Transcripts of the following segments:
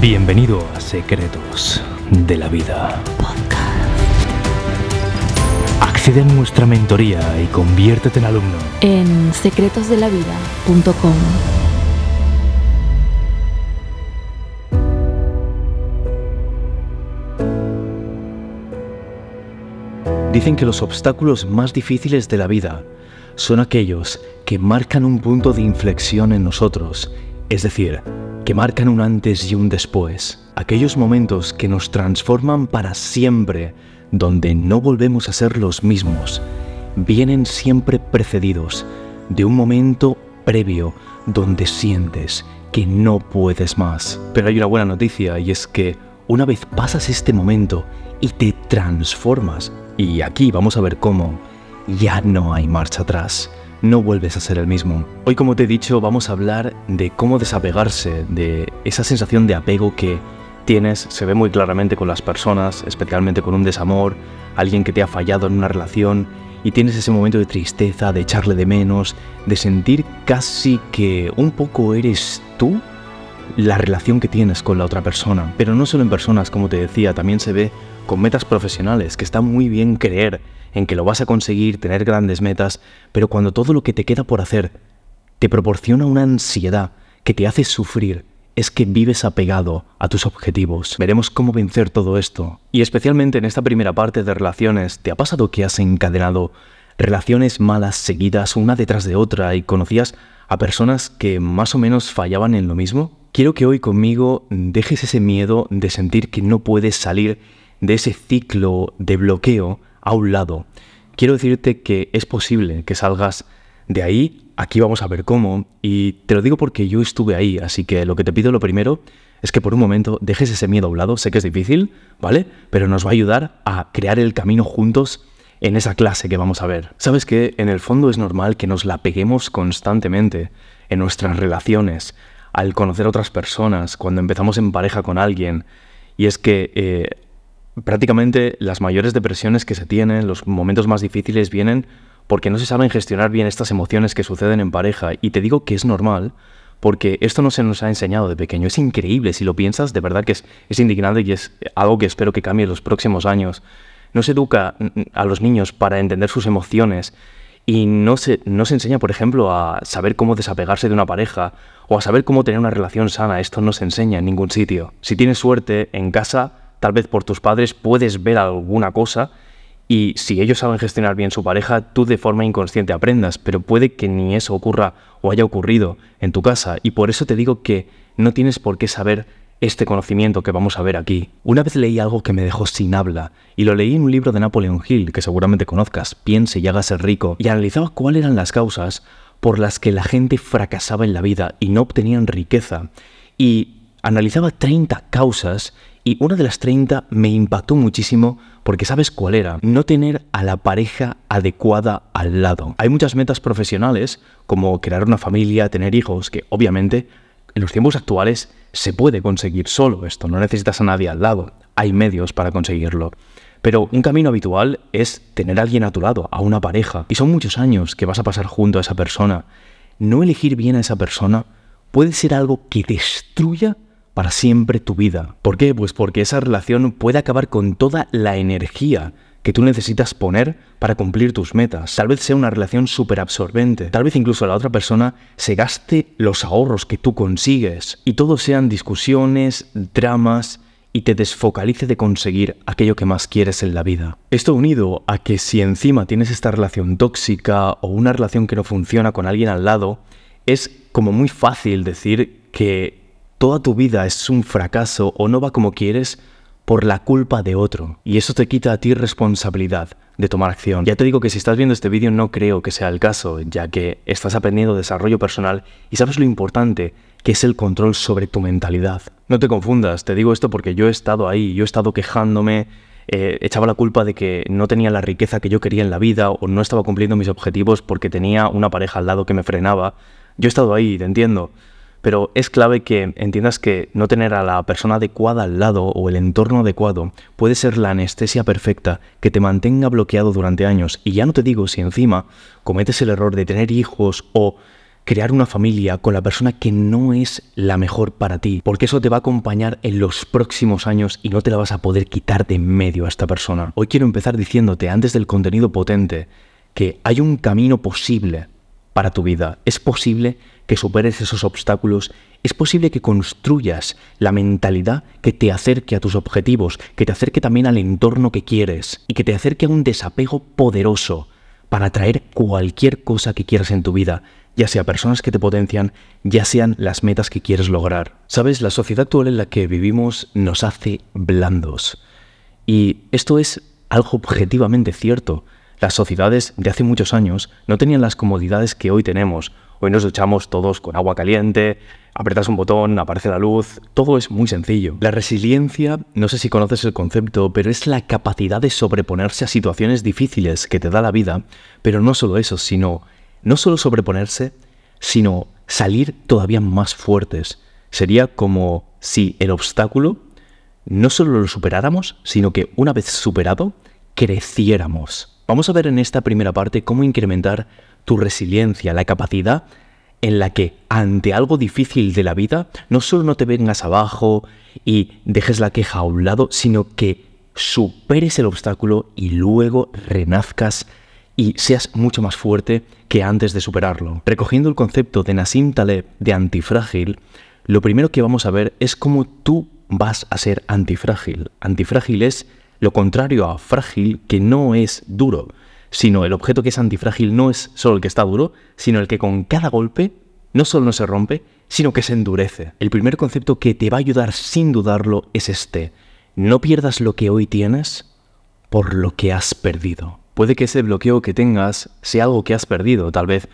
Bienvenido a Secretos de la Vida. Accede a nuestra mentoría y conviértete en alumno. en secretosdelavida.com. Dicen que los obstáculos más difíciles de la vida son aquellos que marcan un punto de inflexión en nosotros, es decir, que marcan un antes y un después, aquellos momentos que nos transforman para siempre, donde no volvemos a ser los mismos, vienen siempre precedidos de un momento previo donde sientes que no puedes más. Pero hay una buena noticia y es que una vez pasas este momento y te transformas, y aquí vamos a ver cómo, ya no hay marcha atrás, no vuelves a ser el mismo. Hoy como te he dicho vamos a hablar de cómo desapegarse de esa sensación de apego que tienes, se ve muy claramente con las personas, especialmente con un desamor, alguien que te ha fallado en una relación y tienes ese momento de tristeza, de echarle de menos, de sentir casi que un poco eres tú la relación que tienes con la otra persona. Pero no solo en personas, como te decía, también se ve con metas profesionales, que está muy bien creer en que lo vas a conseguir, tener grandes metas, pero cuando todo lo que te queda por hacer te proporciona una ansiedad que te hace sufrir, es que vives apegado a tus objetivos. Veremos cómo vencer todo esto. Y especialmente en esta primera parte de relaciones, ¿te ha pasado que has encadenado relaciones malas seguidas una detrás de otra y conocías a personas que más o menos fallaban en lo mismo? Quiero que hoy conmigo dejes ese miedo de sentir que no puedes salir de ese ciclo de bloqueo a un lado. Quiero decirte que es posible que salgas de ahí, aquí vamos a ver cómo, y te lo digo porque yo estuve ahí, así que lo que te pido lo primero es que por un momento dejes ese miedo a un lado, sé que es difícil, ¿vale? Pero nos va a ayudar a crear el camino juntos en esa clase que vamos a ver. Sabes que en el fondo es normal que nos la peguemos constantemente en nuestras relaciones, al conocer otras personas, cuando empezamos en pareja con alguien, y es que eh, prácticamente las mayores depresiones que se tienen, los momentos más difíciles vienen porque no se saben gestionar bien estas emociones que suceden en pareja. Y te digo que es normal porque esto no se nos ha enseñado de pequeño. Es increíble, si lo piensas, de verdad que es, es indignante y es algo que espero que cambie en los próximos años. No se educa mm, a los niños para entender sus emociones y no se, no se enseña, por ejemplo, a saber cómo desapegarse de una pareja o a saber cómo tener una relación sana. Esto no se enseña en ningún sitio. Si tienes suerte, en casa tal vez por tus padres puedes ver alguna cosa y si ellos saben gestionar bien su pareja, tú de forma inconsciente aprendas, pero puede que ni eso ocurra o haya ocurrido en tu casa y por eso te digo que no tienes por qué saber este conocimiento que vamos a ver aquí. Una vez leí algo que me dejó sin habla, y lo leí en un libro de Napoleon Hill, que seguramente conozcas, Piense y hágase rico, y analizaba cuáles eran las causas por las que la gente fracasaba en la vida y no obtenían riqueza. Y analizaba 30 causas y una de las 30 me impactó muchísimo porque sabes cuál era, no tener a la pareja adecuada al lado. Hay muchas metas profesionales, como crear una familia, tener hijos, que obviamente en los tiempos actuales se puede conseguir solo esto, no necesitas a nadie al lado, hay medios para conseguirlo. Pero un camino habitual es tener a alguien a tu lado, a una pareja, y son muchos años que vas a pasar junto a esa persona. No elegir bien a esa persona puede ser algo que destruya para siempre tu vida. ¿Por qué? Pues porque esa relación puede acabar con toda la energía que tú necesitas poner para cumplir tus metas. Tal vez sea una relación súper absorbente. Tal vez incluso la otra persona se gaste los ahorros que tú consigues. Y todo sean discusiones, dramas y te desfocalice de conseguir aquello que más quieres en la vida. Esto unido a que si encima tienes esta relación tóxica o una relación que no funciona con alguien al lado, es como muy fácil decir que toda tu vida es un fracaso o no va como quieres por la culpa de otro. Y eso te quita a ti responsabilidad de tomar acción. Ya te digo que si estás viendo este vídeo no creo que sea el caso, ya que estás aprendiendo desarrollo personal y sabes lo importante que es el control sobre tu mentalidad. No te confundas, te digo esto porque yo he estado ahí, yo he estado quejándome, eh, echaba la culpa de que no tenía la riqueza que yo quería en la vida o no estaba cumpliendo mis objetivos porque tenía una pareja al lado que me frenaba. Yo he estado ahí, te entiendo pero es clave que entiendas que no tener a la persona adecuada al lado o el entorno adecuado puede ser la anestesia perfecta que te mantenga bloqueado durante años. Y ya no te digo si encima cometes el error de tener hijos o crear una familia con la persona que no es la mejor para ti, porque eso te va a acompañar en los próximos años y no te la vas a poder quitar de en medio a esta persona. Hoy quiero empezar diciéndote, antes del contenido potente, que hay un camino posible para tu vida. Es posible que superes esos obstáculos, es posible que construyas la mentalidad que te acerque a tus objetivos, que te acerque también al entorno que quieres y que te acerque a un desapego poderoso para atraer cualquier cosa que quieras en tu vida, ya sea personas que te potencian, ya sean las metas que quieres lograr. Sabes, la sociedad actual en la que vivimos nos hace blandos. Y esto es algo objetivamente cierto. Las sociedades de hace muchos años no tenían las comodidades que hoy tenemos. Hoy nos duchamos todos con agua caliente, apretas un botón, aparece la luz, todo es muy sencillo. La resiliencia, no sé si conoces el concepto, pero es la capacidad de sobreponerse a situaciones difíciles que te da la vida, pero no solo eso, sino no solo sobreponerse, sino salir todavía más fuertes. Sería como si el obstáculo no solo lo superáramos, sino que una vez superado, creciéramos. Vamos a ver en esta primera parte cómo incrementar tu resiliencia, la capacidad en la que ante algo difícil de la vida, no solo no te vengas abajo y dejes la queja a un lado, sino que superes el obstáculo y luego renazcas y seas mucho más fuerte que antes de superarlo. Recogiendo el concepto de Nassim Taleb de antifrágil, lo primero que vamos a ver es cómo tú vas a ser antifrágil. Antifrágil es lo contrario a frágil, que no es duro, sino el objeto que es antifrágil no es solo el que está duro, sino el que con cada golpe no solo no se rompe, sino que se endurece. El primer concepto que te va a ayudar sin dudarlo es este. No pierdas lo que hoy tienes por lo que has perdido. Puede que ese bloqueo que tengas sea algo que has perdido, tal vez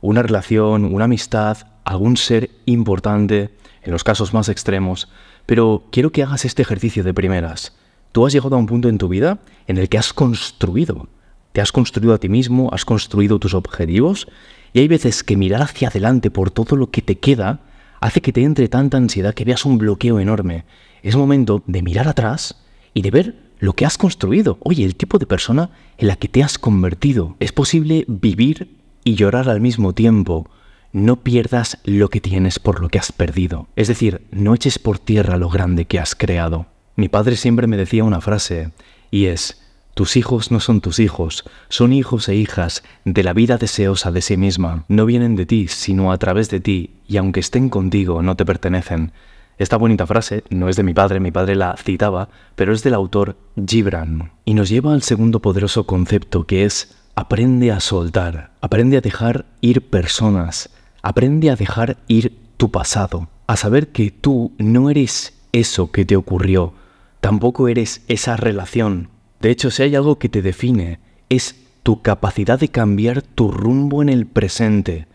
una relación, una amistad, algún ser importante, en los casos más extremos, pero quiero que hagas este ejercicio de primeras. Tú has llegado a un punto en tu vida en el que has construido, te has construido a ti mismo, has construido tus objetivos, y hay veces que mirar hacia adelante por todo lo que te queda hace que te entre tanta ansiedad que veas un bloqueo enorme. Es momento de mirar atrás y de ver lo que has construido. Oye, el tipo de persona en la que te has convertido. Es posible vivir y llorar al mismo tiempo. No pierdas lo que tienes por lo que has perdido. Es decir, no eches por tierra lo grande que has creado. Mi padre siempre me decía una frase, y es, tus hijos no son tus hijos, son hijos e hijas de la vida deseosa de sí misma. No vienen de ti, sino a través de ti, y aunque estén contigo, no te pertenecen. Esta bonita frase no es de mi padre, mi padre la citaba, pero es del autor Gibran y nos lleva al segundo poderoso concepto que es aprende a soltar, aprende a dejar ir personas, aprende a dejar ir tu pasado, a saber que tú no eres eso que te ocurrió, tampoco eres esa relación. De hecho, si hay algo que te define, es tu capacidad de cambiar tu rumbo en el presente.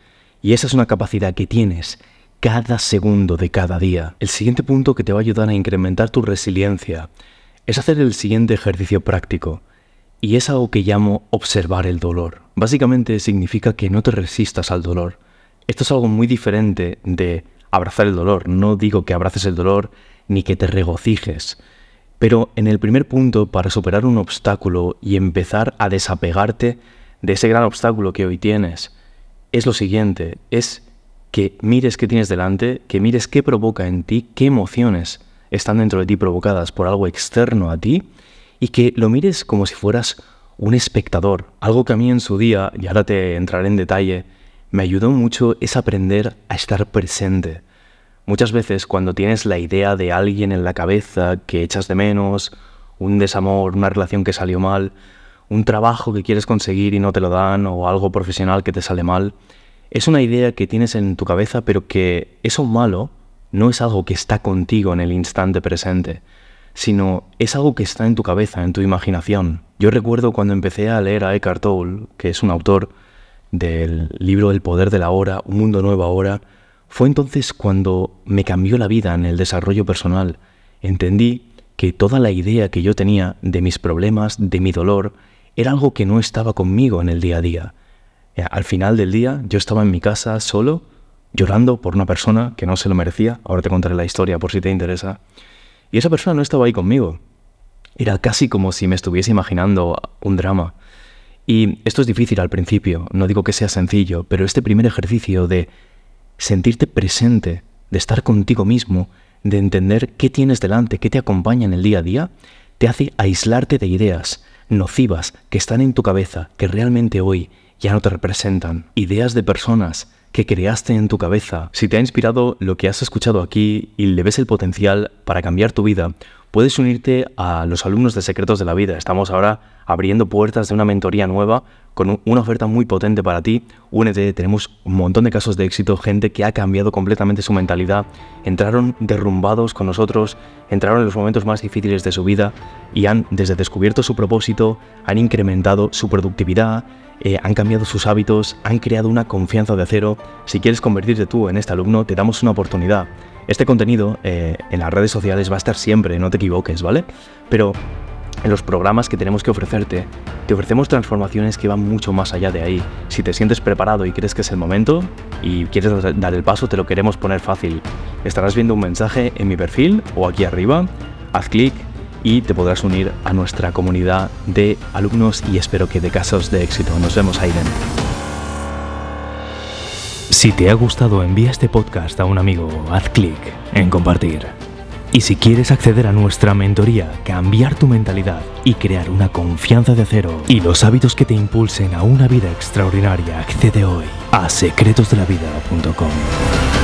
Y esa es una capacidad que tienes cada segundo de cada día. El siguiente punto que te va a ayudar a incrementar tu resiliencia es hacer el siguiente ejercicio práctico, y es algo que llamo observar el dolor. Básicamente significa que no te resistas al dolor. Esto es algo muy diferente de abrazar el dolor. No digo que abraces el dolor ni que te regocijes. Pero en el primer punto, para superar un obstáculo y empezar a desapegarte de ese gran obstáculo que hoy tienes, es lo siguiente, es que mires qué tienes delante, que mires qué provoca en ti, qué emociones están dentro de ti provocadas por algo externo a ti y que lo mires como si fueras un espectador. Algo que a mí en su día, y ahora te entraré en detalle, me ayudó mucho es aprender a estar presente. Muchas veces cuando tienes la idea de alguien en la cabeza que echas de menos, un desamor, una relación que salió mal, un trabajo que quieres conseguir y no te lo dan o algo profesional que te sale mal, es una idea que tienes en tu cabeza, pero que eso malo no es algo que está contigo en el instante presente, sino es algo que está en tu cabeza, en tu imaginación. Yo recuerdo cuando empecé a leer a Eckhart Tolle, que es un autor del libro El poder de la hora, Un mundo nuevo ahora, fue entonces cuando me cambió la vida en el desarrollo personal. Entendí que toda la idea que yo tenía de mis problemas, de mi dolor, era algo que no estaba conmigo en el día a día. Eh, al final del día yo estaba en mi casa solo, llorando por una persona que no se lo merecía. Ahora te contaré la historia por si te interesa. Y esa persona no estaba ahí conmigo. Era casi como si me estuviese imaginando un drama. Y esto es difícil al principio, no digo que sea sencillo, pero este primer ejercicio de sentirte presente, de estar contigo mismo, de entender qué tienes delante, qué te acompaña en el día a día, te hace aislarte de ideas nocivas que están en tu cabeza, que realmente hoy ya no te representan. Ideas de personas que creaste en tu cabeza. Si te ha inspirado lo que has escuchado aquí y le ves el potencial para cambiar tu vida, puedes unirte a los alumnos de Secretos de la Vida. Estamos ahora abriendo puertas de una mentoría nueva con una oferta muy potente para ti. Únete, tenemos un montón de casos de éxito, gente que ha cambiado completamente su mentalidad, entraron derrumbados con nosotros, entraron en los momentos más difíciles de su vida y han desde descubierto su propósito, han incrementado su productividad, eh, han cambiado sus hábitos, han creado una confianza de acero. Si quieres convertirte tú en este alumno, te damos una oportunidad. Este contenido eh, en las redes sociales va a estar siempre, no te equivoques, ¿vale? Pero en los programas que tenemos que ofrecerte, te ofrecemos transformaciones que van mucho más allá de ahí. Si te sientes preparado y crees que es el momento y quieres dar el paso, te lo queremos poner fácil. Estarás viendo un mensaje en mi perfil o aquí arriba. Haz clic y te podrás unir a nuestra comunidad de alumnos y espero que de casos de éxito. Nos vemos ahí dentro. Si te ha gustado, envía este podcast a un amigo, haz clic en compartir. Y si quieres acceder a nuestra mentoría, cambiar tu mentalidad y crear una confianza de acero y los hábitos que te impulsen a una vida extraordinaria, accede hoy a secretosdelavida.com.